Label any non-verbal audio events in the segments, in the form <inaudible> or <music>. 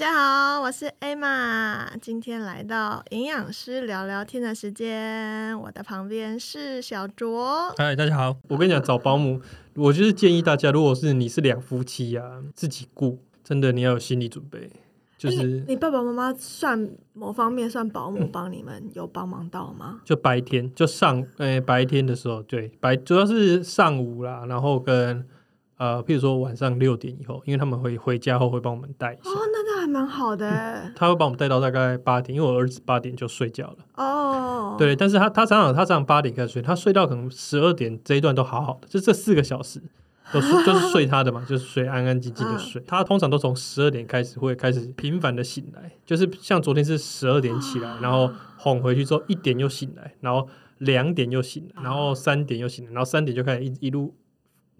家好，我是 Emma，今天来到营养师聊聊天的时间，我的旁边是小卓。嗨，大家好。我跟你讲，找保姆，我就是建议大家，如果是你是两夫妻啊，自己雇，真的你要有心理准备。就是你你爸爸妈妈算某方面算保姆帮你们有帮忙到吗？就白天就上诶、白天的时候，对白主要是上午啦，然后跟呃，譬如说晚上六点以后，因为他们会回家后会帮我们带一下，哦，那那还蛮好的欸他会把我们带到大概八点，因为我儿子八点就睡觉了。哦。对，但是他他常常他常常八点开始睡，他睡到可能十二点这一段都好好的，就这四个小时都是就是睡他的嘛，就是睡安安静静的睡。他通常都从十二点开始会开始频繁的醒来，就是像昨天是十二点起来，然后哄回去之后一点又醒来，然后两点又醒来，然后三点又醒来，然后三点就开始一一路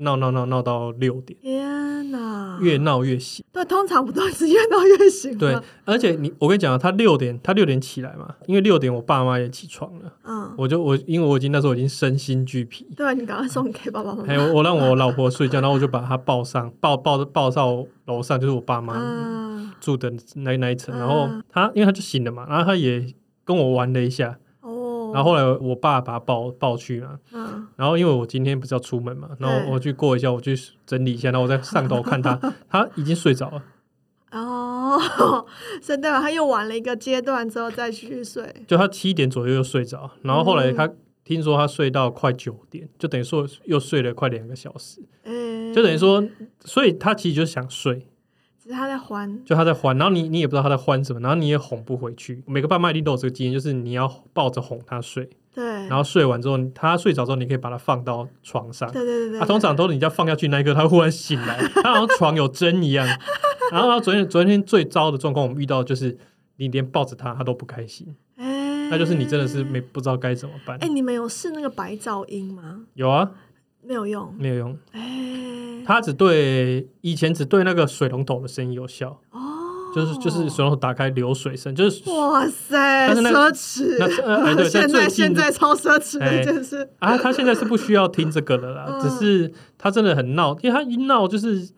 闹闹闹闹到六点，天哪！越闹越醒。对，通常不都是越闹越醒？对，而且你我跟你讲啊，他六点他六点起来嘛，因为六点我爸妈也起床了。嗯，我就我因为我已经那时候已经身心俱疲，对，你赶快送给爸爸妈妈。还有我让我老婆睡觉，然后我就把她抱上抱抱抱到楼上，就是我爸妈嗯，住的那那一层，嗯然后她因为她就醒了嘛，然后她也跟我玩了一下，哦，然后后来我爸把他抱抱去嘛，嗯，然后因为我今天不是要出门嘛，然后我去过一下，我去整理一下，然后我在上头看他，<laughs> 他已经睡着了，哦，所以代表他又玩了一个阶段之后再继续睡。就他七点左右又睡着，然后后来嗯。听说他睡到快九点，就等于说又睡了快两个小时，嗯。就等于说，所以他其实就想睡。他在欢，就他在欢，然后你你也不知道他在欢什么，然后你也哄不回去。每个爸妈一定都有这个经验，就是你要抱着哄他睡，对，然后睡完之后，他睡着之后，你可以把他放到床上。对对对对，他、通常都是你这样放下去那一刻，他忽然醒来，<laughs> 他好像床有针一样。然后他昨天昨天最糟的状况，我们遇到就是你连抱着他他都不开心，哎，那就是你真的是没不知道该怎么办哎，。你们有试那个白噪音吗？有啊，没有用，没有用，哎，他只对以前只对那个水龙头的声音有效，哦，就是就是水龙头打开流水声，就是哇塞，但是那奢侈，那呃哎对在 <laughs> 现在现在超奢侈的哎一件事，啊，他现在是不需要听这个的啦，嗯。只是他真的很闹，因为他一闹就是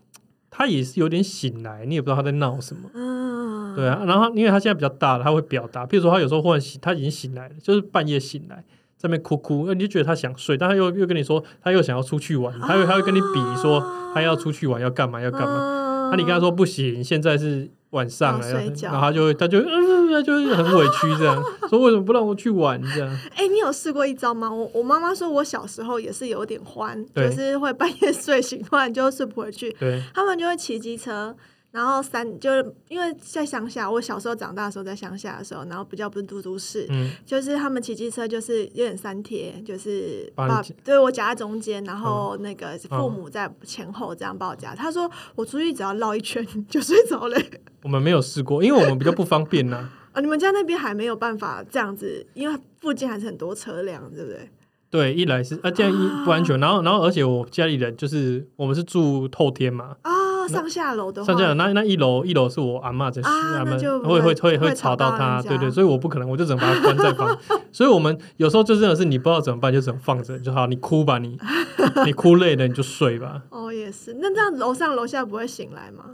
他也是有点醒来，你也不知道他在闹什么。嗯，对啊，然后因为他现在比较大了，他会表达，譬如说他有时候忽然醒，他已经醒来了，就是半夜醒来，在那边哭哭，呃你就觉得他想睡，但他又又跟你说他又想要出去玩，他会他会跟你比说他要出去玩要干嘛要干嘛，嘛那、你跟他说不行，现在是晚上了，然后他就会他就嗯，他就是很委屈这样，<laughs> 说为什么不让我去玩这样？哎、你有试过一招吗？我我妈妈说，我小时候也是有点欢，就是会半夜睡醒，突然就睡不回去。对，他们就会骑机车，然后三就是因为在乡下，我小时候长大的时候在乡下的时候，然后比较不是都都市，嗯，就是他们骑机车就是有点三贴，就是把对我夹在中间，然后那个父母在前后这样把我夹。他说我出去只要绕一圈 <laughs> 就睡着了。我们没有试过，因为我们比较不方便呐、<laughs> 啊，你们家那边还没有办法这样子，因为附近还是很多车辆，对不对？对，一来是啊，这样一不安全，然后然后而且我家里人就是我们是住透天嘛，啊，上下楼的话，上下那那一楼一楼是我阿嬷在他们会会会吵到吵到人家她，对对，所以我不可能，我就只能把它关在房，所以我们有时候就真的是你不知道怎么办，就只能放着就好，你哭吧你，你哭累了你就睡吧，哦，也是。那这样楼上楼下不会醒来吗？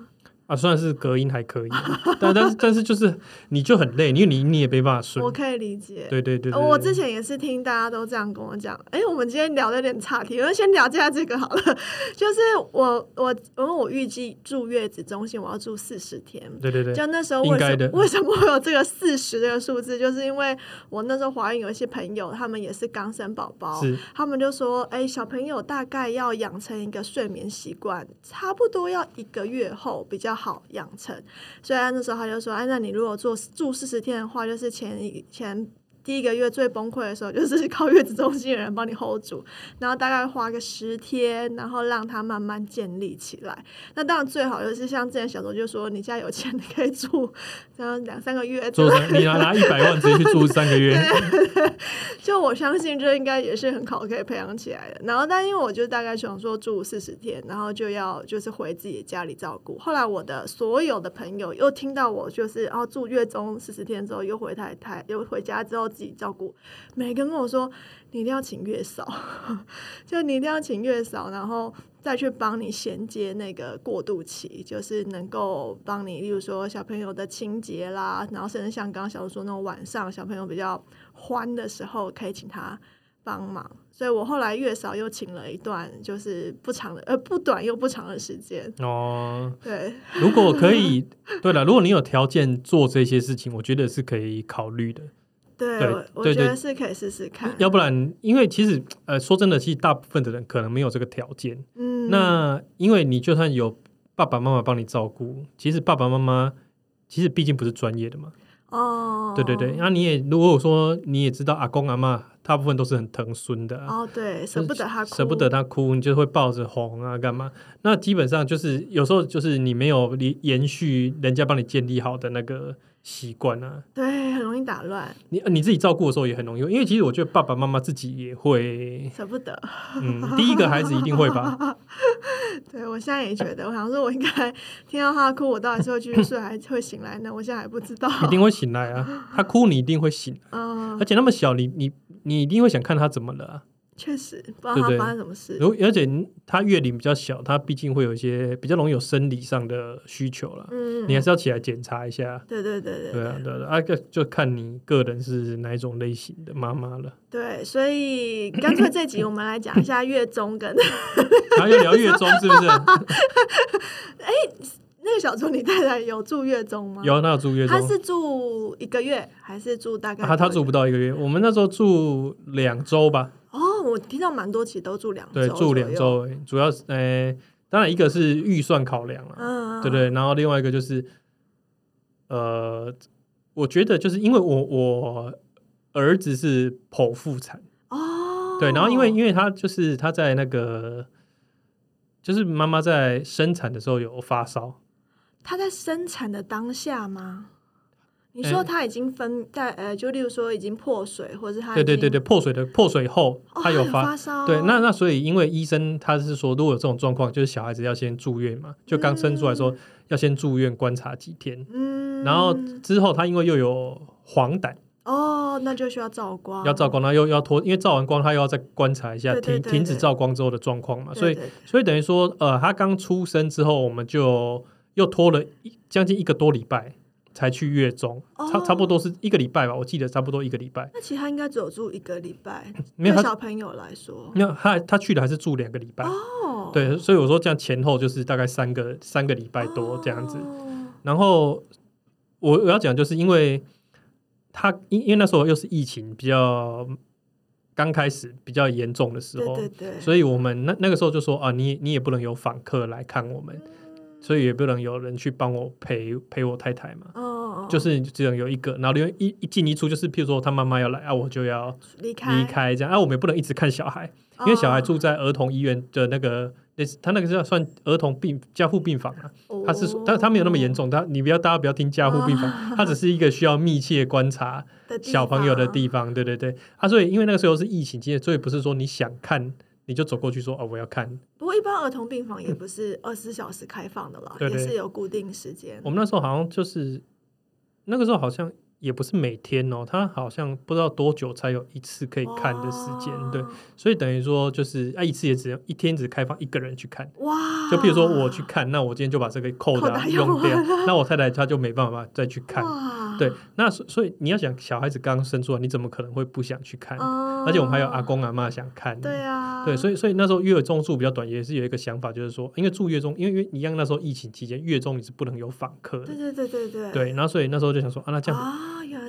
啊，算是隔音还可以，但但是但是就是你就很累，因为你你也没办法睡我，可以理解。对对对对，我之前也是听大家都这样跟我讲，哎、我们今天聊的有点岔题，我们先聊一下这个好了。<laughs> 就是我我因为我预计住月子中心我要住四十天，对对对，就那时候为什么为什么会有这个四十这个数字？就是因为我那时候怀孕有一些朋友，他们也是刚生宝宝，是他们就说，哎、小朋友大概要养成一个睡眠习惯，差不多要一个月后比较好养成。所以那时候他就说，哎，那你如果做住四十天的话，就是前前。第一个月最崩溃的时候，就是靠月子中心的人帮你 hold 住，然后大概花个十天，然后让它慢慢建立起来。那当然最好就是像之前小周就说，你现在有钱，你可以住然后两三个月之类的做你拿拿一百万直接去住三个月，<laughs> 就我相信这应该也是很好可以培养起来的。然后，但因为我就大概想说住四十天，然后就要就是回自己的家里照顾。后来我的所有的朋友又听到我就是哦住月中四十天之后又回太太又回家之后自己照顾，每个人跟我说你一定要请月嫂，<laughs> 就你一定要请月嫂，然后。再去帮你衔接那个过渡期，就是能够帮你，例如说小朋友的清洁啦，然后甚至像刚刚小叔说那种晚上小朋友比较欢的时候，可以请他帮忙。所以我后来月嫂又请了一段，就是不长的，呃，不短又不长的时间。哦，对，如果可以，对了，如果你有条件做这些事情，我觉得是可以考虑的。对，对我觉得是可以试试看。要不然，因为其实呃，说真的，其实大部分的人可能没有这个条件。嗯，那因为你就算有爸爸妈妈帮你照顾，其实爸爸妈妈其实毕竟不是专业的嘛。哦，对对对，那、你也如果说你也知道阿公阿妈大部分都是很疼孙的、啊。哦，对，舍不得他哭，舍不得他哭，你就会抱着哄啊，干嘛？那基本上就是有时候就是你没有延延续人家帮你建立好的那个习惯啊，对，很容易打乱，你你自己照顾的时候也很容易，因为其实我觉得爸爸妈妈自己也会，<laughs> 舍不得。嗯，第一个孩子一定会吧，<laughs> 对我现在也觉得，我想说，我应该听到他哭，我到底是会继续睡，还是会醒来呢？我现在还不知道。一定会醒来啊，他哭你一定会醒，<laughs> 嗯而，且那么小，你你你一定会想看他怎么了啊、确实不知道他发生什么事。如而且他月龄比较小，他毕竟会有一些比较容易有生理上的需求了，嗯，你还是要起来检查一下。对对对对对啊，对啊，啊，就就看你个人是哪一种类型的妈妈了。对，所以干脆这集我们来讲一下 <laughs> 月中跟还要聊月中是不是？<laughs> 哎那个小猪，你太太有住月中吗？，有，那有住月中他，是住一个月还是住大概？他他住不到一个月，我们那时候住两周吧，哦，我听到蛮多其实都住两周，对，住两。周，主要是呃，当然一个是预算考量了，嗯，对对，然后另外一个就是，呃，我觉得就是因为我我儿子是剖腹产，哦，对，然后因为因为他就是他在那个。就是妈妈在生产的时候有发烧，他在生产的当下吗？你哎说他已经分在呃，就例如说已经破水，或者是他对对对对，破水的破水后哦他有发发，烧，对，那那所以因为医生他是说，如果有这种状况，就是小孩子要先住院嘛，就刚生出来说要先住院观察几天，嗯，然后之后他因为又有黄疸哦，那就需要照光，要照光，那又要拖，因为照完光他又要再观察一下对对对停停止照光之后的状况嘛，所以所以等于说呃他刚出生之后，我们就又拖了一将近一个多礼拜才去月中，差哦。差不多是一个礼拜吧，我记得差不多一个礼拜，那其实他应该只有住一个礼拜，没有小朋友来说，没有他他去的还是住两个礼拜。哦，对，所以我说这样前后就是大概三个三个礼拜多这样子。哦然后我我要讲，就是因为他因因为那时候又是疫情比较刚开始比较严重的时候，对对对，所以我们那那个时候就说啊，你你也不能有访客来看我们，所以也不能有人去帮我陪陪我太太嘛。哦，就是只能有一个，然后因为一一进一出，就是譬如说他妈妈要来啊，我就要离开。离开这样啊，我们也不能一直看小孩，因为小孩住哦在儿童医院的那个，那他那个是要算儿童病加护病房啊，他是哦他他没有那么严重，他你不要大家不要听加护病房，他只是一个需要密切观察的小朋友的地方，对对对，啊，所以因为那个时候是疫情期间，所以不是说你想看你就走过去说哦我要看，不过一般儿童病房也不是二十四小时开放的啦，也是有固定时间。我。们那时候好像就是那个时候好像也不是每天哦，他好像不知道多久才有一次可以看的时间，对，所以等于说就是啊一次也只能一天只开放一个人去看。哇，就譬如说我去看，那我今天就把这个扣扣打打用掉，那我太太她就没办法再去看。对，那所所以你要想小孩子刚生出来，你怎么可能会不想去看？嗯，而且我们还有阿公阿妈想看。对啊，对，所以所以那时候月中住比较短，也是有一个想法，就是说，因为住月中，因为因为一样那时候疫情期间，月中你是不能有访客的对。对对对对对，然后所以那时候就想说啊，那这样啊，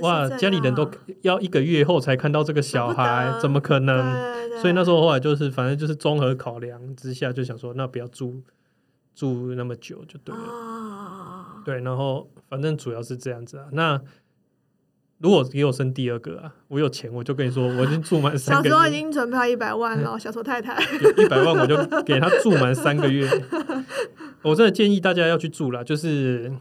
哇，家里人都要一个月后才看到这个小孩，怎么可能？所以那时候后来就是，反正就是综合考量之下，就想说，那不要住住那么久就对了。啊，对，然后反正主要是这样子啊。那如果给我生第二个啊，我有钱，我就跟你说，我已经住满三个 <laughs> 小时候已，经准备好一百万了，小时候太太，一百万我就给他住满三个月。<laughs> 我真的建议大家要去住了，就是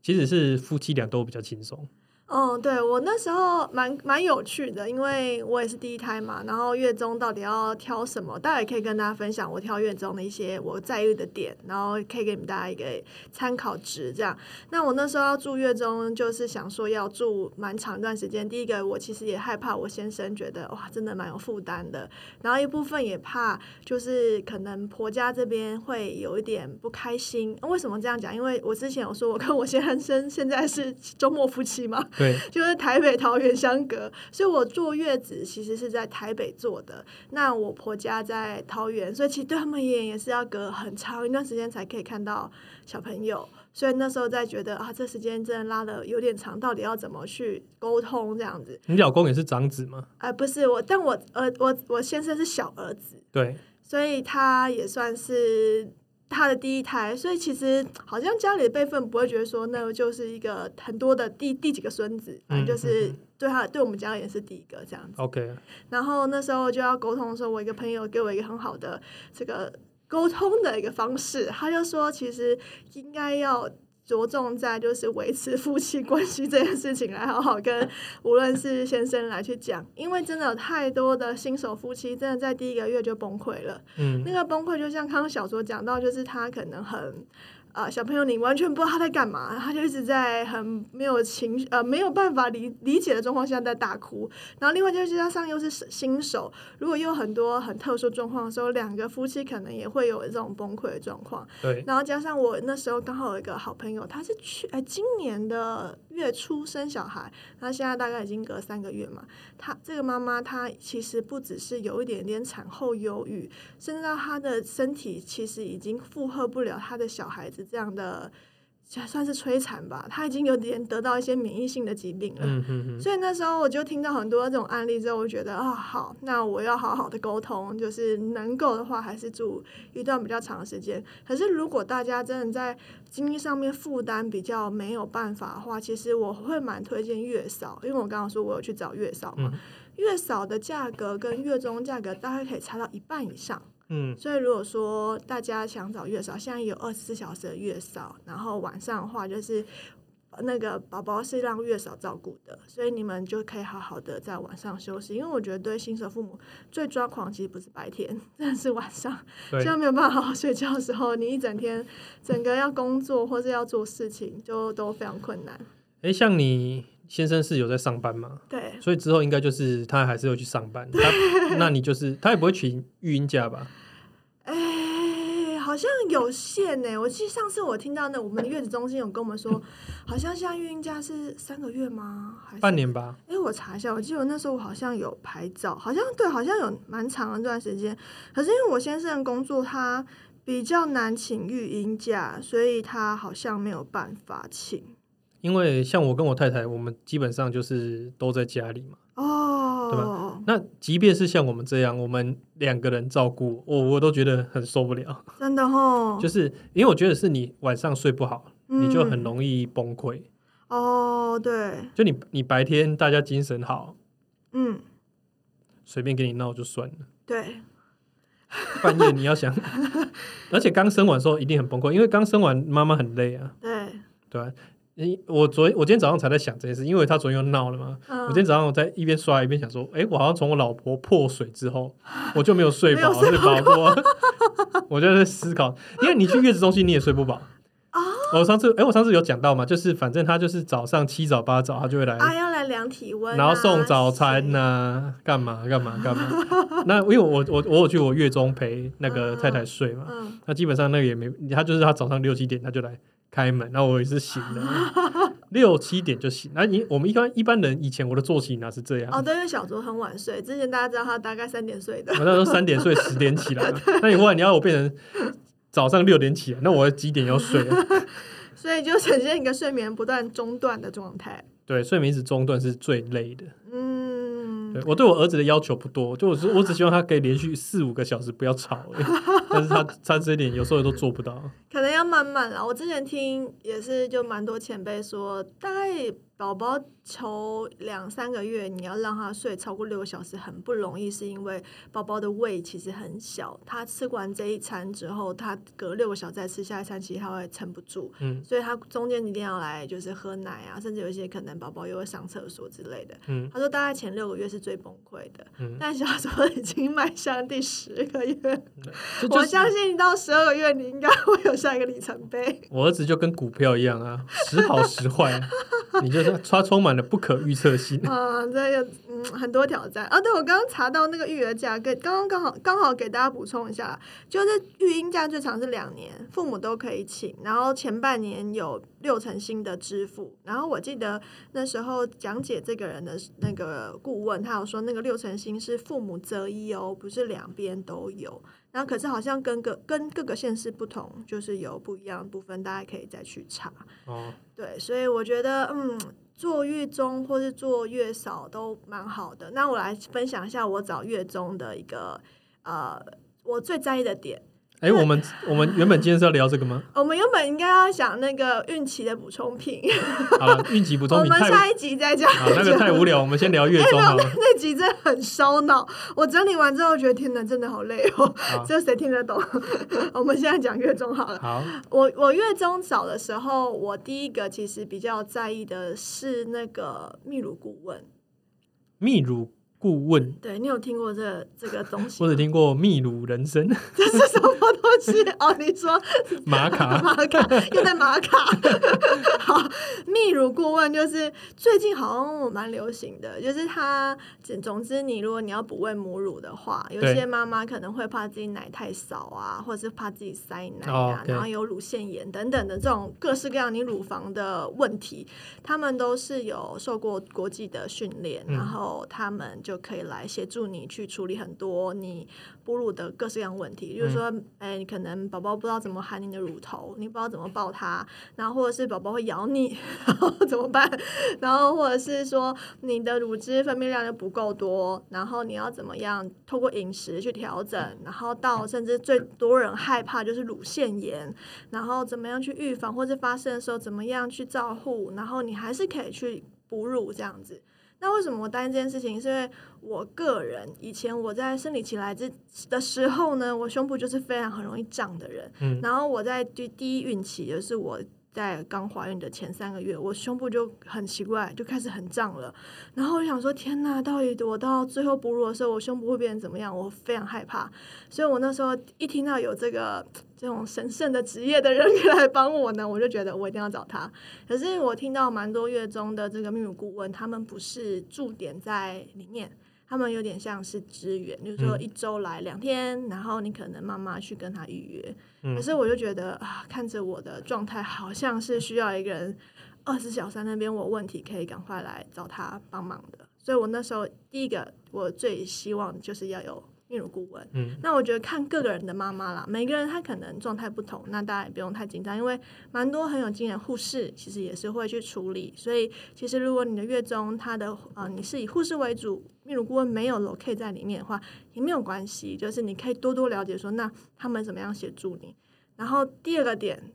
其实是夫妻俩都比较轻松。嗯，对我那时候蛮蛮有趣的，因为我也是第一胎嘛，然后月中到底要挑什么，大家也可以跟大家分享我挑月中的一些我在意的点，然后可以给你们大家一个参考值。这样，那我那时候要住月中，就是想说要住蛮长一段时间。第一个，我其实也害怕我先生觉得哇，真的蛮有负担的，然后一部分也怕就是可能婆家这边会有一点不开心。为什么这样讲？因为我之前有说我跟我先生现在是周末夫妻嘛。对，<laughs> 就是台北桃园相隔，所以我坐月子其实是在台北坐的。那我婆家在桃园，所以其实对他们而言也是要隔很长一段时间才可以看到小朋友。所以那时候在觉得啊，这时间真的拉的有点长，到底要怎么去沟通这样子？你老公也是长子吗？哎，不是我，但我呃，我我先生是小儿子，对，所以他也算是。他的第一胎，所以其实好像家里的辈分不会觉得说，那就是一个很多的第第几个孙子，反正就是对他对我们家也是第一个这样子。OK。然后那时候就要沟通的时候，我一个朋友给我一个很好的这个沟通的一个方式，他就说，其实应该要。着重在就是维持夫妻关系这件事情来好好跟 <laughs> 无论是先生来去讲，因为真的有太多的新手夫妻真的在第一个月就崩溃了。嗯，那个崩溃就像刚刚小说讲到，就是他可能很。啊，小朋友，你完全不知道他在干嘛，他就一直在很没有情绪，呃，没有办法理理解的状况下在大哭。然后另外就是加上又是新手，如果又很多很特殊状况的时候，两个夫妻可能也会有这种崩溃的状况。对。然后加上我那时候刚好有一个好朋友，他是去哎今年的月初生小孩，那现在大概已经隔三个月嘛。她这个妈妈她其实不只是有一点点产后忧郁，甚至到她的身体其实已经负荷不了她的小孩子。这样的算是摧残吧，他已经有点得到一些免疫性的疾病了。嗯嗯所以那时候我就听到很多这种案例之后，我觉得啊，好，那我要好好的沟通，就是能够的话，还是住一段比较长的时间。可是如果大家真的在经济上面负担比较没有办法的话，其实我会蛮推荐月嫂，因为我刚刚说我有去找月嫂嘛，月嫂的价格跟月中价格大概可以差到一半以上。嗯，所以如果说大家想找月嫂，现在有二十四小时的月嫂，然后晚上的话就是那个宝宝是让月嫂照顾的，所以你们就可以好好的在晚上休息。因为我觉得对新手父母最抓狂其实不是白天，<laughs> 真的是晚上，现在没有办法好好睡觉的时候，你一整天整个要工作或是要做事情，就都非常困难。哎，像你。先生是有在上班嘛？对，所以之后应该就是他还是会去上班。<laughs> 他，那你就是他也不会请育婴假吧？哎，好像有限呢。我记得上次我听到那我们的月子中心有跟我们说，<laughs> 好像现在育婴假是三个月吗？还是半年吧？哎，我查一下，我记得那时候我好像有拍照，好像对，好像有蛮长的一段时间。可是因为我先生的工作他比较难请育婴假，所以他好像没有办法请。因为像我跟我太太，我们基本上就是都在家里嘛，哦，对吧？那即便是像我们这样，我们两个人照顾，我我都觉得很受不了。<laughs> 真的哦，就是因为我觉得是你晚上睡不好，你就很容易崩溃。哦，对，就你你白天大家精神好，嗯，随便跟你闹就算了。对，<laughs> 半夜你要想，<laughs> 而且刚生完时候一定很崩溃，因为刚生完妈妈很累啊。对，对。诶，我昨我今天早上才在想这件事，因为他昨天又闹了嘛。我今天早上我在一边刷一边想说，哎，我好像从我老婆破水之后，我就没有睡饱，<laughs> 睡饱过。我就在 <laughs> 思考，因为你去月子中心你也睡不饱啊。我上次，哎，我上次有讲到嘛，就是反正他就是早上七早八早他就会来，啊，要来量体温，然后送早餐呐，干嘛干嘛干嘛。那因为我我我有去我月中陪那个太太睡嘛，那基本上那个也没，他就是他早上六七点他就来。开门，然后我也是醒了，<laughs> 六七点就醒。那你我们一般一般人以前我的作息呢是这样？哦，对，因为小卓很晚睡，之前大家知道他大概三点睡的。我那时候三点睡，十点起来。<laughs> 那你忽然你要我变成早上六点起来，那我几点要睡？<laughs> 所以就呈现一个睡眠不断中断的状态。对，睡眠一直中断是最累的。嗯。我对我儿子的要求不多，就我我只希望他可以连续四五个小时不要吵，但是他他这一点有时候都做不到。可能要慢慢啦。我之前听也是，就蛮多前辈说，大概宝宝头两三个月，你要让他睡超过六个小时很不容易，是因为宝宝的胃其实很小，他吃完这一餐之后，他隔六个小时再吃下一餐，其实他会撑不住，嗯所以他中间一定要来就是喝奶啊，甚至有一些可能宝宝又会上厕所之类的。嗯他说大概前六个月是最崩溃的，嗯，但小时候已经迈向第十个月，<laughs> 我这就是相信到十二个月你应该会有下一个里程碑。我儿子就跟股票一样啊，时好时坏啊，你就是他充满了不可预测性。啊，这个嗯很多挑战啊。对，我刚刚查到那个育儿假，跟刚刚刚好刚好给大家补充一下，就是育婴假最长是两年，父母都可以请，然后前半年有六成新的支付。然后我记得那时候讲解这个人的那个顾问，他有说那个六成新是父母择一哦，不是两边都有。然后可是好像跟个跟各个县市不同，就是有不一样的部分，大家可以再去查。哦，对，所以我觉得，嗯，做月中或是做月嫂都蛮好的。那我来分享一下我找月中的一个呃，我最在意的点。哎，我们我们原本今天是要聊这个吗？<laughs> 我们原本应该要讲那个孕期的补充品，<laughs> 好了，孕期补充我品我们下一集再讲。啊，那个太无聊，我们先聊月中好了。那集真的很烧脑，我整理完之后觉得天哪，真的好累哦。好这谁听得懂？<laughs> 我们现在讲月中好了。好，我我月中找的时候，我第一个其实比较在意的是那个泌乳顾问。泌乳顾问，对你有听过这这个东西我只听过秘鲁人参、<laughs> 这是什么东西？哦，你说 <laughs> 玛卡，<laughs> 玛卡，又在玛卡。好，秘鲁顾问就是最近好像蛮流行的，就是他总总之，你如果你要补喂母乳的话，有些妈妈可能会怕自己奶太少啊，或者是怕自己塞奶哦啊然后有乳腺炎等等的这种各式各样你乳房的问题，他们都是有受过国际的训练，嗯。然后他们就可以来协助你去处理很多你哺乳的各式各样问题，比如说，哎、你可能宝宝不知道怎么含你的乳头，你不知道怎么抱它，然后或者是宝宝会咬你，然后怎么办？<laughs> 然后或者是说你的乳汁分泌量就不够多，然后你要怎么样透过饮食去调整，然后到甚至最多人害怕就是乳腺炎，然后怎么样去预防，或是发生的时候怎么样去照护，然后你还是可以去哺乳这样子。那为什么我担心这件事情？是因为我个人以前我在生理期来之的时候呢，我胸部就是非常很容易胀的人。嗯然后我在第第一孕期，也就是我在刚怀孕的前三个月，我胸部就很奇怪，就开始很胀了。然后我想说，天呐，到底我到最后哺乳的时候，我胸部会变成怎么样？我非常害怕。所以我那时候一听到有这个这种神圣的职业的人 <laughs> 可以来帮我呢，我就觉得我一定要找他。可是我听到蛮多月中的这个泌乳顾问，他们不是驻点在里面。他们有点像是支援，就是说嗯一周来两天，然后你可能妈妈去跟他预约。嗯可是我就觉得啊，看着我的状态，好像是需要一个人二十小三那边，我问题可以赶快来找他帮忙的。所以我那时候第一个我最希望就是要有泌乳顾问。嗯那我觉得看各个人的妈妈啦，每个人她可能状态不同，那大家也不用太紧张，因为蛮多很有经验的护士其实也是会去处理。所以其实如果你的月中他的呃你是以护士为主，泌乳顾问没有 locate 在里面的话，也没有关系，就是你可以多多了解说那他们怎么样协助你。然后第二个点，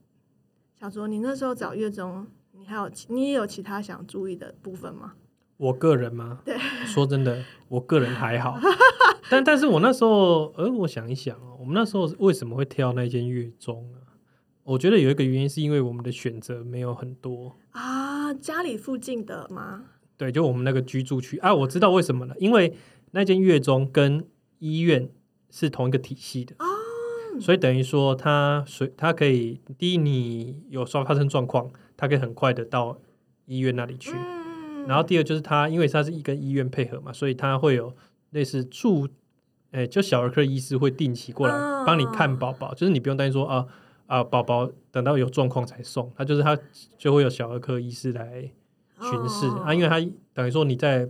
小卓，你那时候找月中，你还有其你也有其他想注意的部分吗？我个人吗？对，说真的，我个人还好，<laughs> 但但是我那时候，呃，我想一想哦，我们那时候为什么会挑那间月中啊？我觉得有一个原因是因为我们的选择没有很多，啊，家里附近的吗？对，就我们那个居住区。啊，我知道为什么了，因为那间月中跟医院是同一个体系的，哦。所以等于说它随它可以，第一你有说发生状况，它可以很快的到医院那里去，嗯，然后第二就是他，因为他是一跟医院配合嘛，所以他会有类似住，诶、就小儿科医师会定期过来嗯帮你看宝宝，就是你不用担心说啊啊宝宝等到有状况才送，他就是他就会有小儿科医师来巡视、哦啊，因为他等于说你在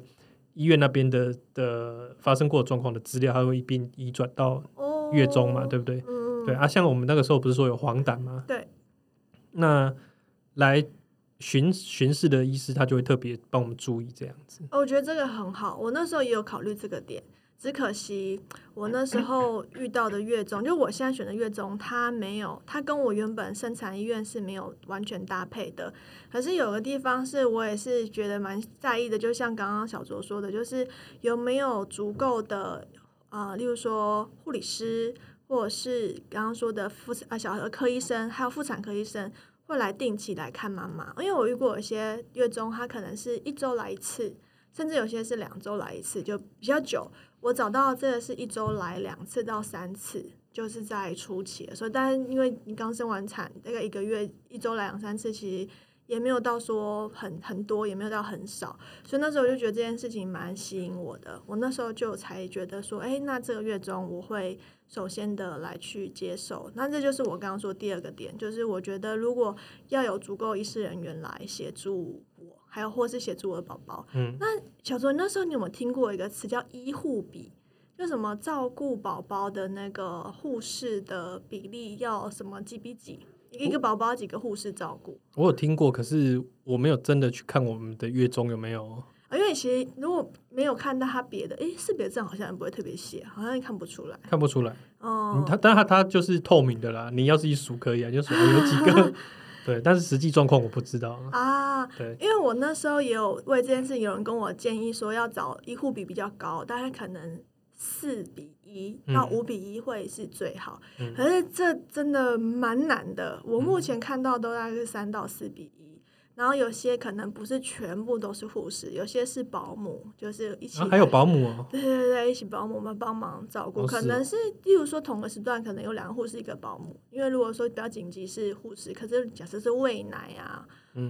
医院那边的的发生过的状况的资料，他会一并移转到哦月中嘛，对不对？嗯，对啊，像我们那个时候不是说有黄疸吗？对，那来巡巡视的医师他就会特别帮我们注意这样子。哦我觉得这个很好，我那时候也有考虑这个点。只可惜我那时候遇到的月中，就我现在选的月中，它没有，它跟我原本生产医院是没有完全搭配的。可是有个地方是我也是觉得蛮在意的，就像刚刚小卓说的，就是有没有足够的呃，例如说护理师，或者是刚刚说的妇啊小儿科医生，还有妇产科医生会来定期来看妈妈。因为我遇过有些月中，他可能是一周来一次，甚至有些是两周来一次，就比较久。我找到这个是一周来两次到三次，就是在初期的时候。但是因为你刚生完产，大概一个月一周来两三次，其实也没有到说很很多，也没有到很少。所以那时候我就觉得这件事情蛮吸引我的。我那时候就才觉得说，哎，那这个月中我会首先的来去接受。那这就是我刚刚说第二个点，就是我觉得如果要有足够医师人员来协助我。还有，或是协助我的宝宝。嗯，那小卓，那时候你有没有听过一个词叫医护比？就什么照顾宝宝的那个护士的比例要什么几比几？一个宝宝几个护士照顾？我有听过，可是我没有真的去看我们的月中有没有。啊，因为其实如果没有看到他别的，诶，识别证好像也不会特别写，好像也看不出来。看不出来哦。他，但他他就是透明的啦。你要是一数可以啊，就数有几个。<laughs> 对，但是实际状况我不知道啊。对，因为我那时候也有为这件事，有人跟我建议说要找医护比比较高，大概可能四比一到五比一会是最好。可是这真的蛮难的，我目前看到都大概是三到四比一。然后有些可能不是全部都是护士，有些是保姆，就是一起还有保姆哦，对对对，一起保姆们帮忙照顾，可能是例如说同个时段可能有两个护士一个保姆，因为如果说比较紧急是护士，可是假设是喂奶啊、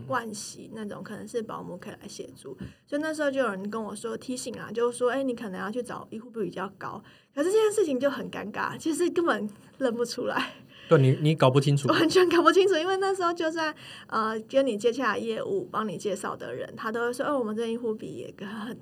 灌洗那种，可能是保姆可以来协助。所以那时候就有人跟我说提醒啊，就是说，哎，你可能要去找医护比比较高，可是这件事情就很尴尬，其实根本认不出来。对你，你搞不清楚，完全搞不清楚，因为那时候就算呃跟你接洽业务、帮你介绍的人，他都会说，哦，我们这医护比也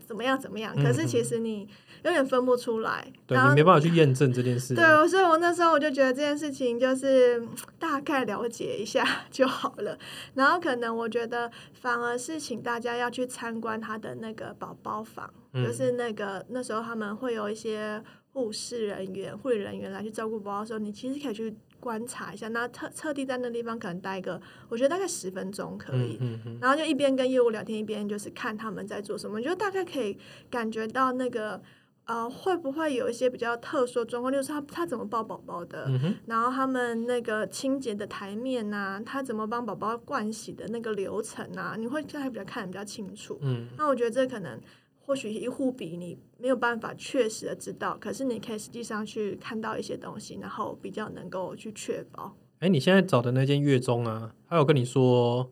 怎么样怎么样。可是其实你有点分不出来，对你没办法去验证这件事。<laughs> 对，所以我那时候我就觉得这件事情就是大概了解一下就好了。<laughs> 然后可能我觉得反而是请大家要去参观他的那个宝宝房，就是那个那时候他们会有一些护士人员、护理人员来去照顾宝宝的时候，你其实可以去。观察一下，那特特地在那地方可能待个，我觉得大概十分钟可以，然后就一边跟业务聊天，一边就是看他们在做什么，就大概可以感觉到那个呃会不会有一些比较特殊的状况，就是他他怎么抱宝宝的，然后他们那个清洁的台面呐，他怎么帮宝宝灌洗的那个流程啊，你会在比较看的比较清楚。嗯，那我觉得这可能。或许一户比你没有办法确实的知道，可是你可以实际上去看到一些东西，然后比较能够去确保。哎，你现在找的那间月中啊，他有跟你说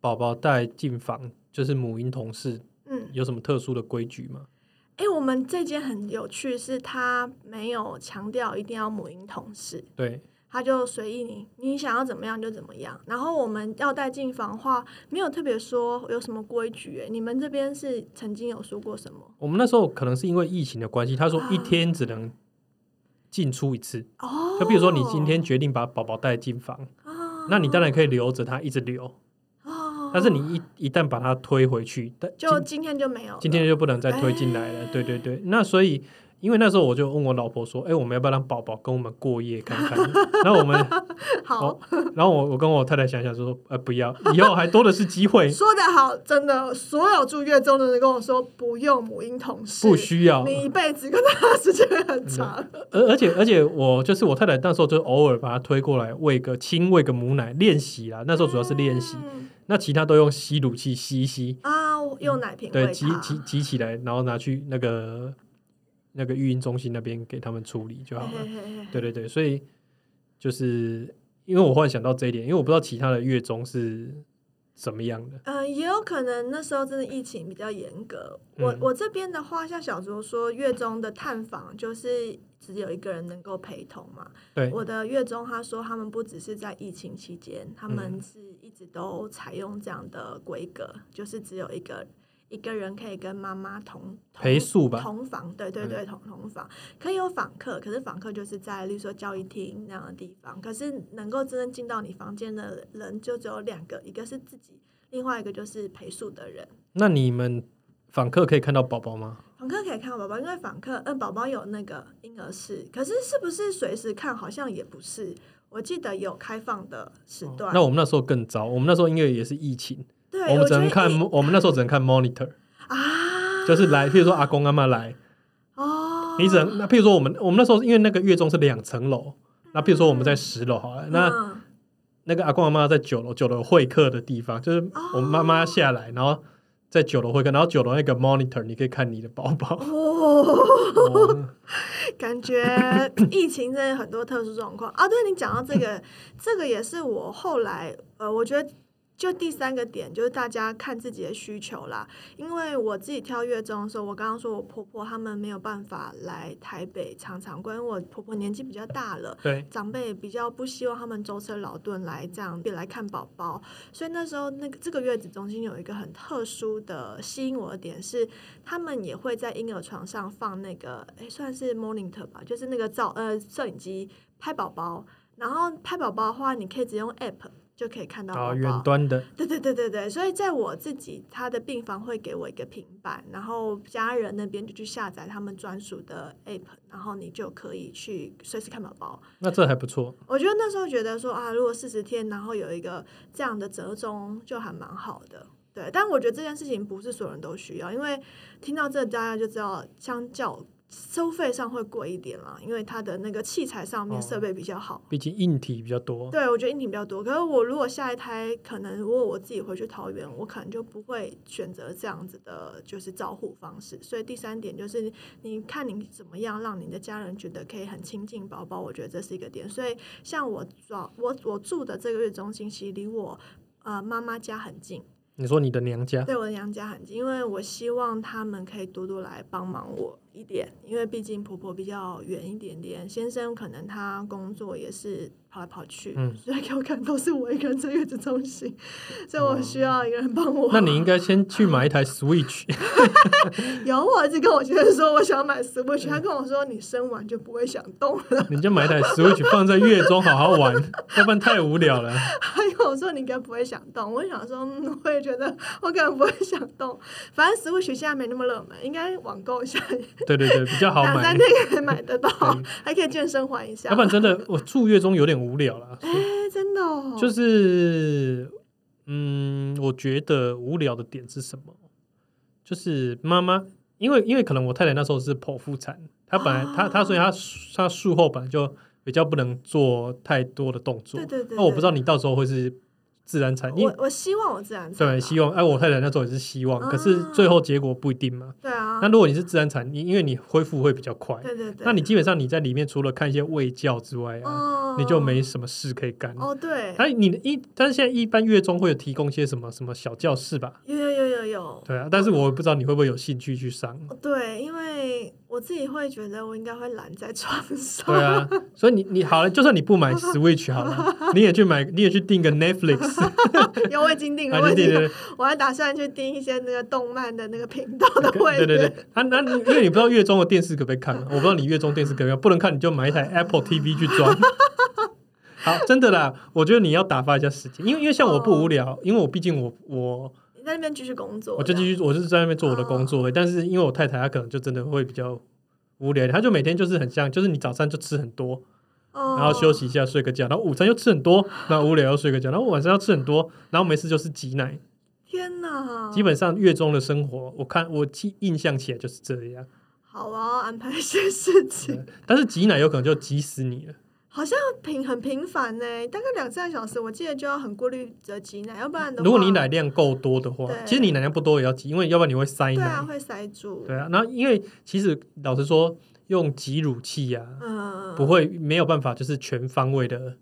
宝宝带进房就是母婴同事，嗯，有什么特殊的规矩吗？哎，我们这间很有趣，是他没有强调一定要母婴同事，对。他就随意你，你想要怎么样就怎么样。然后我们要带进房话，没有特别说有什么规矩。哎，你们这边是曾经有说过什么？我们那时候可能是因为疫情的关系，他说一天只能进出一次。哦，就比如说你今天决定把宝宝带进房，那你当然可以留着他一直留。哦，但是你一一旦把它推回去，就今天就没有，今天就不能再推进来了。对对对，那所以。因为那时候我就问我老婆说：“哎，我们要不要让宝宝跟我们过夜看看？” <laughs> 然后我们 <laughs> 好，然后我我跟我太太想想说：“呃，不要，以后还多的是机会。<laughs> ”说的好，真的，所有住月中的人跟我说不用母婴同事，不需要，你一辈子跟他时间很长。而而且而且我就是我太太那时候就偶尔把他推过来喂个亲喂个母奶练习啦。那时候主要是练习，那其他都用吸乳器吸一吸啊，用奶瓶对，挤挤挤起来，然后拿去那个。那个育婴中心那边给他们处理就好了。对对对，所以就是因为我忽然想到这一点，因为我不知道其他的月中是什么样的。嗯，也有可能那时候真的疫情比较严格。我我这边的话，像小卓说，月中的探访就是只有一个人能够陪同嘛。对，我的月中他说，他们不只是在疫情期间，他们是一直都采用这样的规格，就是只有一个。一个人可以跟妈妈同陪宿吧，同房，对对对，同同房可以有访客，可是访客就是在，例如说教育厅那样的地方，可是能够真正进到你房间的人就只有两个，一个是自己，另外一个就是陪宿的人。那你们访客可以看到宝宝吗？访客可以看到宝宝，因为访客嗯宝宝有那个婴儿室，可是是不是随时看？好像也不是。我记得有开放的时段。那我们那时候更糟，我们那时候因为也是疫情，对，我们只能看我们那时候只能看 monitor，啊，就是来，譬如说阿公阿妈来，哦，你只能那譬如说我们我们那时候因为那个月中是两层楼，那譬如说我们在十楼好了，那嗯。那个阿公阿妈在九楼，九楼有会客的地方，就是我们妈妈下来，然后在九楼会客，然后九楼那个 monitor 你可以看你的宝宝。哦，哦。感觉 <coughs> 疫情真的很多特殊状况。啊。对你讲到这个，这个也是我后来呃，我觉得。就第三个点就是大家看自己的需求啦，因为我自己挑月中的时候，我刚刚说我婆婆他们没有办法来台北常常关，因为我婆婆年纪比较大了，对，长辈比较不希望他们舟车劳顿来这样来看宝宝，所以那时候那个这个月子中心有一个很特殊的吸引我的点是，他们也会在婴儿床上放那个诶算是 monitor 吧，就是那个照呃摄影机拍宝宝，然后拍宝宝的话，你可以直接用 app 就可以看到宝宝。远端的，对对对对对，所以在我自己他的病房会给我一个平板，然后家人那边就去下载他们专属的 app，然后你就可以去随时看宝宝。那这还不错。我觉得那时候觉得说啊，如果四十天，然后有一个这样的折中，就还蛮好的。对，但我觉得这件事情不是所有人都需要，因为听到这大家就知道，相较收费上会贵一点啦，因为它的那个器材上面哦设备比较好。毕竟硬体比较多。对，我觉得硬体比较多。可是我如果下一胎，可能如果我自己回去桃园，我可能就不会选择这样子的，就是照护方式。所以第三点就是，你看你怎么样让你的家人觉得可以很亲近宝宝，我觉得这是一个点。所以像我找我我住的这个月中心，其实离我呃妈妈家很近，你说你的娘家，对我的娘家很近，因为我希望他们可以多多来帮忙我一点，因为毕竟婆婆比较远一点点，先生可能他工作也是跑来跑去，嗯所以给我看都是我一个人在月子中心，所以我需要一个人帮我。那你应该先去买一台 Switch，<laughs> 有我一直跟我先生说我想买 Switch，他跟我说你生完就不会想动了，你就买一台 Switch 放在月中好好玩，要不然太无聊了。<laughs> 还有我说你应该不会想动，我想说、嗯、我也觉得我可能不会想动，反正 Switch 现在没那么热门，应该网购一下对对对，比较好买两三。天可以买得到对，还可以健身环一下。要不然真的我住月中有点无聊了，<laughs> 哎、真的、哦，就是嗯，我觉得无聊的点是什么？就是妈妈，因为因为可能我太太那时候是剖腹产，她本来她她所以她她术后本来就比较不能做太多的动作。对对对那我不知道你到时候会是自然产，因我我希望我自然产啊。对希望哎，我太太那时候也是希望，可是最后结果不一定嘛。对啊，那如果你是自然产，你因为你恢复会比较快，对对对，那你基本上你在里面除了看一些喂教之外啊，哦，你就没什么事可以干。哦，对，哎，你的一，但是现在一般月中会有提供一些什么什么小教室吧？有有有有。有，对啊，但是我不知道你会不会有兴趣去上。哦对，因为我自己会觉得我应该会懒在床上，对啊，所以你你好了，就算你不买 <laughs> Switch 好了，你也去买，你也去订个 Netflix，<laughs> 有我已经订了，啊，我已经对对对。我还打算去订一些那个动漫的那个频道的会员，对对对，啊，那因为你不知道月中的电视可不可以看嘛，我不知道你月中电视可不可以看，不能看你就买一台 Apple TV 去装。<laughs> 好，真的啦，我觉得你要打发一下时间，因为因为像我不无聊，因为我毕竟我我你在那边继续工作，我就继续，我就是在那边做我的工作但是因为我太太她可能就真的会比较无聊，她就每天就是很像，就是你早餐就吃很多，然后休哦。息一下睡个觉，然后午餐又吃很多，然后无聊又睡个觉，然后晚上要吃很多，然后没事就是挤奶，天哪，基本上月中的生活，我看我记印象起来就是这样，好，啊安排一些事情。但是挤奶有可能就挤死你了，好像频很频繁呢，大概两三个小时，我记得就要很过滤的挤奶，要不然的话，如果你奶量够多的话，其实你奶量不多也要挤，因为要不然你会塞对啊，会塞住，对啊，然后因为其实老实说，用挤乳器啊。嗯，不会没有办法，就是全方位的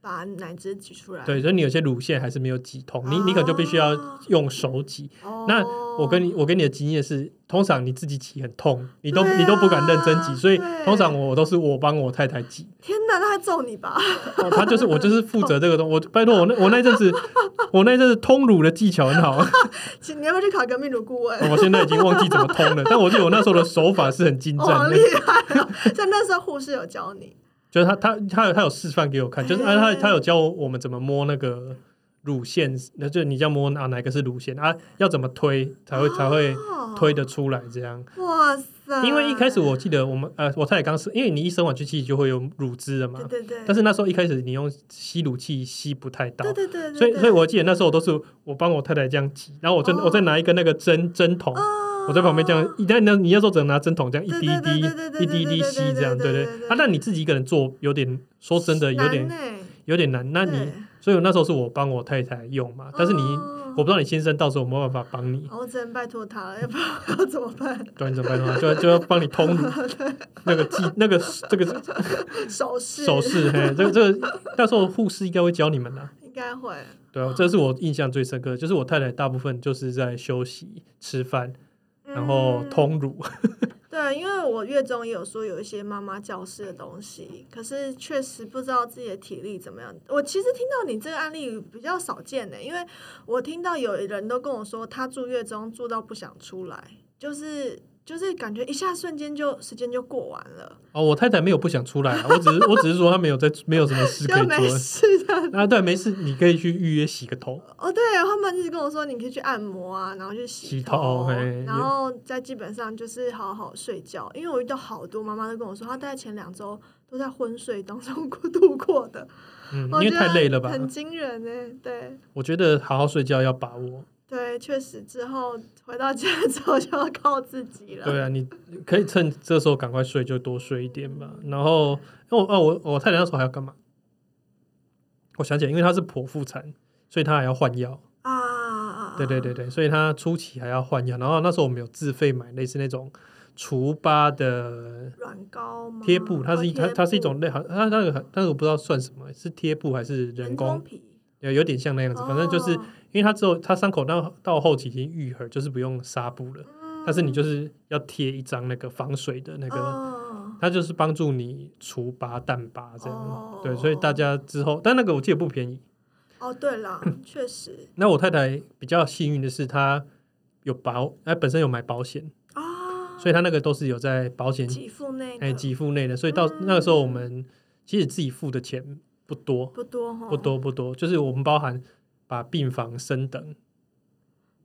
把奶汁挤出来，对，所以你有些乳腺还是没有挤通，你你可能就必须要用手挤。哦，那我跟你我跟你的经验是，通常你自己挤很痛，你都、啊你都不敢认真挤，所以通常我都是我帮我太太挤，天哪，那他揍你吧？哦，她就是我就是负责这个东，我拜托我那我那阵子 <laughs> 我那阵子通乳的技巧很好，<laughs> 请你要不要去考个泌乳顾问？我现在已经忘记怎么通了，但我记得我那时候的手法是很精湛的厉，害哦！在那时候护士有教你，就是他他他有他有示范给我看，就是啊他 <laughs> 他有教我们怎么摸那个乳腺，那就你要摸哪哪个是乳腺啊，要怎么推才会才会哦推得出来这样。哇塞！因为一开始我记得我们呃，我太太刚是因为你一生完去其实就会有乳汁了嘛对，对对，但是那时候一开始你用吸乳器吸不太到对，对对，所以所以我记得那时候都是我帮我太太这样挤，然后我再哦我再拿一个那个针针筒。哦我在旁边这样，一旦那你那时候只能拿针筒这样一滴一滴一滴一滴吸这样，对对对。啊，那你自己一个人做有点，说真的有点有点难。那你所以那时候是我帮我太太用嘛，但是你哦我不知道你先生到时候有没有办法帮你，我只能拜托他了，要不然要怎么办？对，你怎么办呢？就就要帮你通乳那个技那个这个手势手势，嘿，这个这个到时候护士应该会教你们的。应该会。对啊，这是我印象最深刻，就是我太太大部分就是在休息、吃饭，然后嗯通乳。<laughs> 对，因为我月中也有说有一些妈妈教室的东西，可是确实不知道自己的体力怎么样。我其实听到你这个案例比较少见呢，因为我听到有人都跟我说，他住月中住到不想出来，就是就是感觉一下瞬间就时间就过完了，哦，我太太没有不想出来啊，我只是我只是说她没有在没有什么事可以做。事的。啊，对，没事，你可以去预约洗个头。哦，对他们一直跟我说，你可以去按摩啊，然后去洗洗头然后再基本上就是好好睡觉。因为我遇到好多妈妈都跟我说，她大概前两周都在昏睡当中 <laughs> 过度过的，嗯，因为太累了吧？很惊人呢。对我觉得好好睡觉要把握。对，确实之后回到家之后就要靠自己了。对啊，你可以趁这时候赶快睡，就多睡一点吧。然后，因为我哦，我我太太那时候还要干嘛？我想起来，因为她是剖腹产，所以她还要换药。啊！对对对对，所以她初期还要换药。然后那时候我们有自费买类似那种除疤的软膏吗？贴布，它是一它它是一种类，好它那个但是我不知道算什么，是贴布还是人工？皮，有有点像那样子，反正就是哦因为它之后它伤口到到后期已经愈合，就是不用纱布了，但是你就是要贴一张那个防水的那个，哦。它就是帮助你除疤淡疤这样。哦。对，所以大家之后，但那个我记得不便宜。哦，对啦，<clears throat> 确实。那我太太比较幸运的是，她有保，哎，本身有买保险，啊，所以她那个都是有在保险给付内哎的给付内的，所以到那个时候我们其实自己付的钱不多，不多哈，不多不多，就是我们包含把病房升等。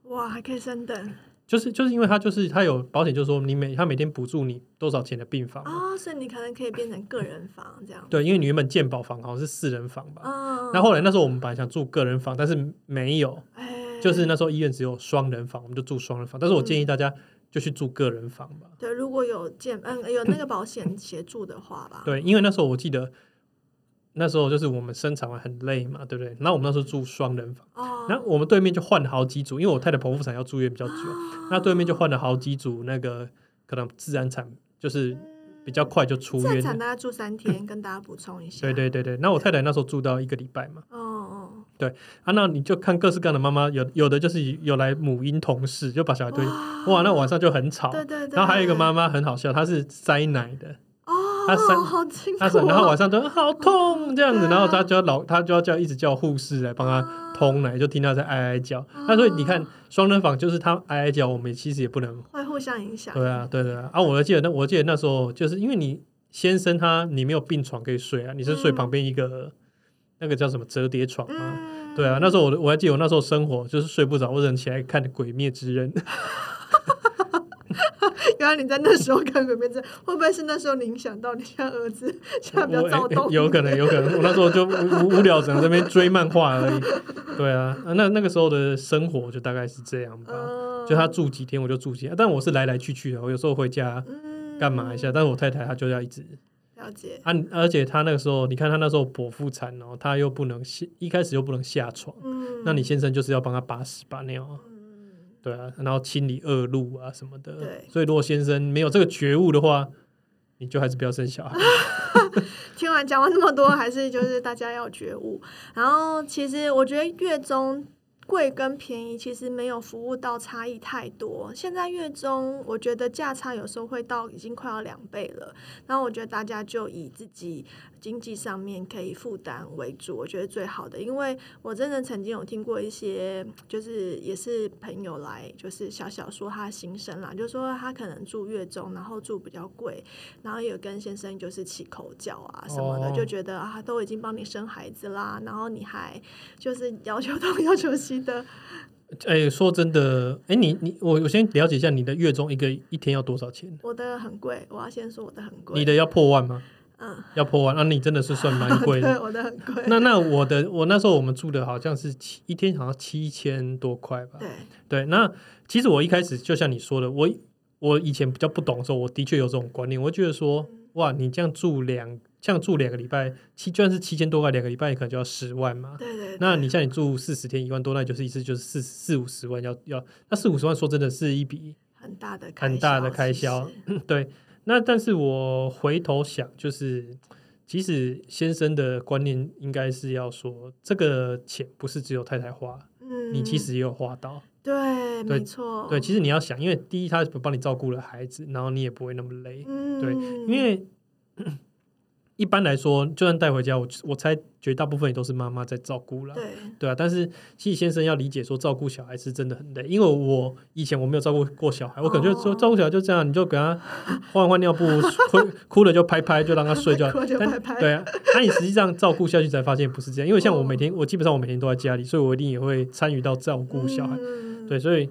哇，还可以升等就是就是因为他就是他有保险，就是说你每他每天补助你多少钱的病房嘛，哦，所以你可能可以变成个人房这样。对，因为你原本健保房好像是四人房吧，嗯，那后来那时候我们本来想住个人房，但是没有，哎，就是那时候医院只有双人房，我们就住双人房。但是我建议大家就去住个人房吧，对，如果有健嗯有那个保险协助的话吧，对，因为那时候我记得那时候就是我们生产完很累嘛，对不对？那我们那时候住双人房，哦，然后我们对面就换了好几组，因为我太太剖腹产要住院比较久，那对面就换了好几组那个可能自然产，就是比较快就出自然。产大概住三天，跟大家补充一下。对对对对，那我太太那时候住到一个礼拜嘛，哦哦，啊，那你就看各式各样的妈妈，有有的就是有来母婴同事，就把小孩推，哇哇，那晚上就很吵。对对对。然后还有一个妈妈很好笑，她是塞奶的，哦，她三好辛苦她是哦，然后晚上都好痛这样子，啊然后他就要老他就要叫一直叫护士来帮他通奶，就听他在哀哀叫。哦那所以你看双人房就是他哀哀叫，我们其实也不能会互相影响。对啊，对对啊。啊，我记得那我记得那时候就是因为你先生他你没有病床可以睡啊，你是睡嗯旁边一个那个叫什么折叠床吗？嗯，对啊，那时候我我还记得我那时候生活就是睡不着，我只能起来看《鬼灭之刃》。<laughs> 原来你在那时候看《鬼灭之刃》，会不会是那时候你影响到你家儿子 <laughs> 现在比较我躁动？有可能，有可能。我那时候就无无聊，只能在那边追漫画而已。对啊，啊那那个时候的生活就大概是这样吧。嗯，就他住几天我就住几天，但我是来来去去的。我有时候回家嗯干嘛一下，但是我太太她就要一直了解，啊，而且她那个时候，你看她那时候剖腹产哦，她又不能下，一开始又不能下床，嗯，那你先生就是要帮她把屎把尿啊。嗯对啊，然后清理恶露啊什么的。对所以如果先生没有这个觉悟的话，你就还是不要生小孩。<laughs> <laughs> 听完讲完这么多，还是就是大家要觉悟。然后其实我觉得月中贵跟便宜其实没有服务到差异太多。现在月中我觉得价差有时候会到已经快要两倍了。然后我觉得大家就以自己经济上面可以负担为主，我觉得最好的。因为我真的曾经有听过一些，就是也是朋友来，就是小小说他的心声啦，就说他可能住月中，然后住比较贵，然后也有跟先生就是起口角啊什么的，哦就觉得啊都已经帮你生孩子啦，然后你还就是要求东 <laughs> 要求西的，<laughs> 哎，说真的，哎，你你我我先了解一下你的月中一个一天要多少钱？我的很贵，我要先说我的很贵。你的要破万吗？嗯，要破万，那你真的是算蛮 <laughs> 贵。我的很贵。那那我的我那时候我们住的好像是七一天好像七千多块吧。对，对，那其实我一开始就像你说的，我我以前比较不懂的时候，我的确有这种观念，我觉得说，哇，你这样住两这样住两个礼拜，七就算是七千多块，两个礼拜你可能就要十万嘛。对对。那你像你住四十天一万多，那就是意思就是四四五十万要要，那四五十万说真的是一笔很大的很大的开销。<laughs> 对，那但是我回头想，就是即使先生的观念应该是要说，这个钱不是只有太太花，嗯，你其实也有花到。对，对没错，对，其实你要想，因为第一他帮你照顾了孩子，然后你也不会那么累。嗯，对，因为一般来说，就算带回家，我我猜绝大部分也都是妈妈在照顾了。对，对啊，但是其实先生要理解说，照顾小孩是真的很累，因为我以前我没有照顾过小孩，我可能就说照顾小孩就这样，你就给他换换尿布，<laughs> 哭哭了就拍拍，就让他睡觉。对啊，那你实际上照顾下去才发现不是这样，因为像我每天，我基本上我每天都在家里，所以我一定也会参与到照顾小孩。嗯对，所以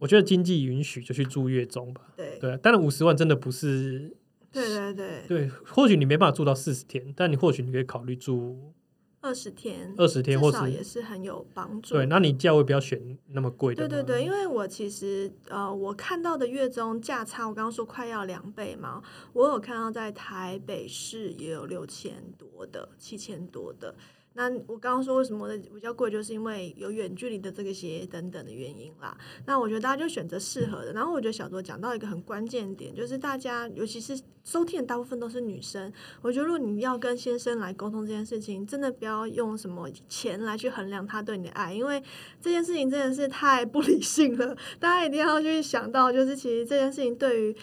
我觉得经济允许就去住月中吧。对对，当然五十万真的不是。对对对。对，或许你没办法住到四十天，但你或许你可以考虑住二十天，二十天，或少也是很有帮助。对，那你价位不要选那么贵的。对对对，因为我其实呃，我看到的月中价差，我刚刚说快要两倍嘛，我有看到在台北市也有六千多的、七千多的。那我刚刚说为什么的比较贵，就是因为有远距离的这个些等等的原因啦。那我觉得大家就选择适合的。然后我觉得小卓讲到一个很关键点，就是大家尤其是收听的大部分都是女生，我觉得如果你要跟先生来沟通这件事情，真的不要用什么钱来去衡量他对你的爱，因为这件事情真的是太不理性了。<laughs> 大家一定要去想到，就是其实这件事情对于。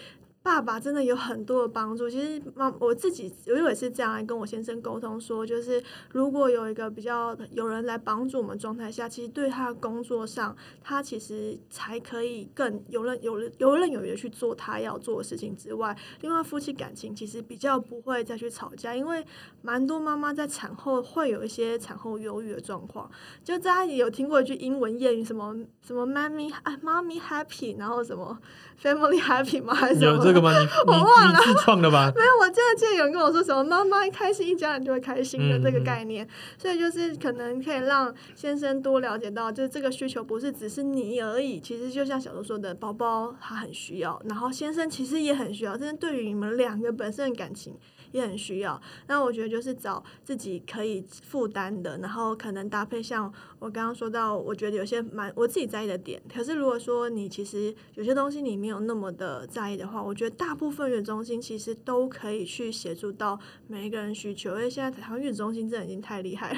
爸爸真的有很多的帮助。其实妈，我自己我也是这样来跟我先生沟通说，就是如果有一个比较有人来帮助我们状态下，其实对他的工作上，他其实才可以更游刃有游刃有余的去做他要做的事情之外，另外夫妻感情其实比较不会再去吵架，因为蛮多妈妈在产后会有一些产后忧郁的状况。就大家也有听过一句英文谚语，什么什么妈咪啊妈咪 happy，然后什么 family happy 吗？还是什么？有这个吗？你 <laughs> 你你自创的吧？<laughs> 没有，我真的记得有人跟我说什么“妈妈一开心，一家人就会开心”的这个概念，所以就是可能可以让先生多了解到，就是这个需求不是只是你而已，其实就像小周说的，宝宝他很需要，然后先生其实也很需要，但是对于你们两个本身的感情也很需要。那我觉得就是找自己可以负担的，然后可能搭配像我刚刚说到，我觉得有些蛮我自己在意的点。可是如果说你其实有些东西你没有那么的在意的话，我觉得大部分月中心其实都可以去协助到每一个人需求，因为现在台湾月子中心真的已经太厉害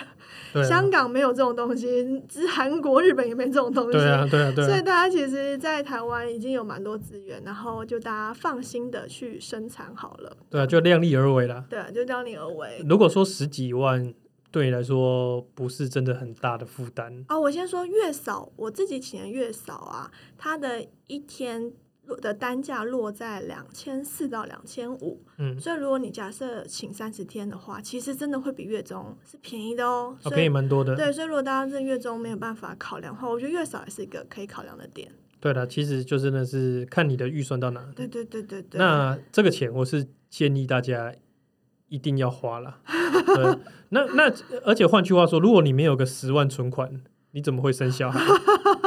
了，香港没有这种东西，是韩国、日本也没这种东西，对啊，对啊，对啊。所以大家其实，在台湾已经有蛮多资源，然后就大家放心的去生产好了。对啊，就量力而为啦。对啊，就量力而为。如果说十几万对你来说不是真的很大的负担哦，我先说月嫂，我自己请的月嫂啊，他的一天。的单价落在两千四到两千五，嗯，所以如果你假设请三十天的话，其实真的会比月中是便宜的哦，便宜蛮多的。对，所以如果大家在月中没有办法考量的话，我觉得月嫂也是一个可以考量的点。对的，其实就真的是看你的预算到哪。对对对对对。那这个钱我是建议大家一定要花了。<laughs> 对，那那而且换句话说，如果你没有个十万存款。你怎么会生小孩？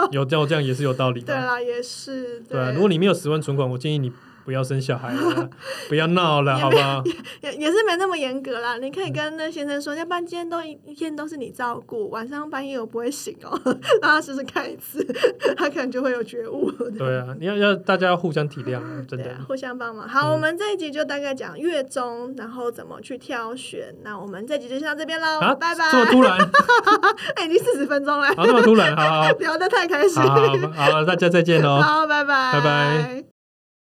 有这样这样也是有道理的。对啦，也是。对啊，如果你没有十万存款，我建议你。不要生小孩了，<laughs> 不要闹了，好不好？<laughs> 也也是没那么严格啦。你可以跟那先生说，要不然今天都一一天都是你照顾，晚上半夜我不会醒哦，<laughs> 让他试试看一次，他可能就会有觉悟。对啊，你要要大家要互相体谅，真的，互相帮忙。好，我们这一集就大概讲月中，然后怎么去挑选。那我们这集就先到这边喽，拜拜。这么突然？哎，已经四十分钟了，好，这么突然，好好聊得太开心，好，好，大家再见喽，好，拜拜，拜拜。